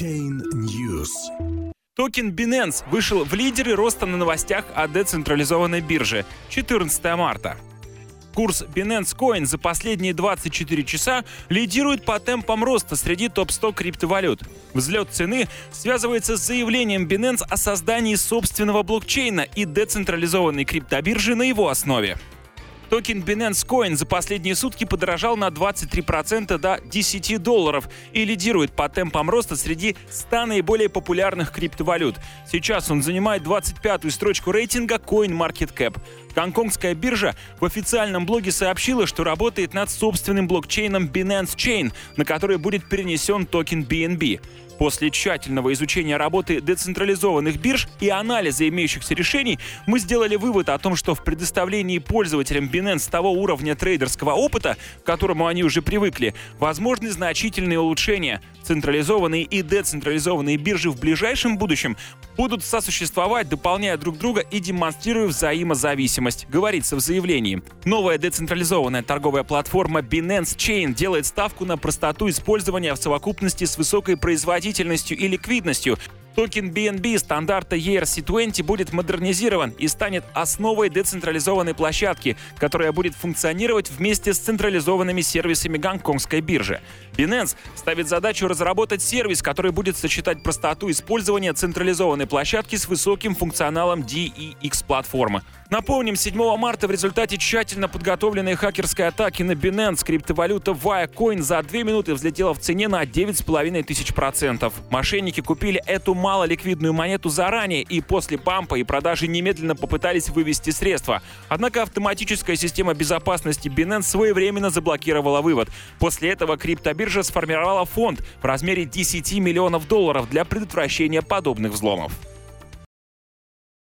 Blockchain News. Токен Binance вышел в лидеры роста на новостях о децентрализованной бирже 14 марта. Курс Binance Coin за последние 24 часа лидирует по темпам роста среди топ-100 криптовалют. Взлет цены связывается с заявлением Binance о создании собственного блокчейна и децентрализованной криптобиржи на его основе. Токен Binance Coin за последние сутки подорожал на 23% до 10 долларов и лидирует по темпам роста среди 100 наиболее популярных криптовалют. Сейчас он занимает 25-ю строчку рейтинга CoinMarketCap. Гонконгская биржа в официальном блоге сообщила, что работает над собственным блокчейном Binance Chain, на который будет перенесен токен BNB. После тщательного изучения работы децентрализованных бирж и анализа имеющихся решений, мы сделали вывод о том, что в предоставлении пользователям Binance того уровня трейдерского опыта, к которому они уже привыкли, возможны значительные улучшения. Централизованные и децентрализованные биржи в ближайшем будущем будут сосуществовать, дополняя друг друга и демонстрируя взаимозависимость, говорится в заявлении. Новая децентрализованная торговая платформа Binance Chain делает ставку на простоту использования в совокупности с высокой производительностью и ликвидностью, Токен BNB стандарта ERC20 будет модернизирован и станет основой децентрализованной площадки, которая будет функционировать вместе с централизованными сервисами гонконгской биржи. Binance ставит задачу разработать сервис, который будет сочетать простоту использования централизованной площадки с высоким функционалом DEX-платформы. Напомним, 7 марта в результате тщательно подготовленной хакерской атаки на Binance криптовалюта Viacoin за 2 минуты взлетела в цене на 9,5 тысяч процентов. Мошенники купили эту малоликвидную монету заранее и после пампа и продажи немедленно попытались вывести средства. Однако автоматическая система безопасности Binance своевременно заблокировала вывод. После этого криптобиржа сформировала фонд в размере 10 миллионов долларов для предотвращения подобных взломов.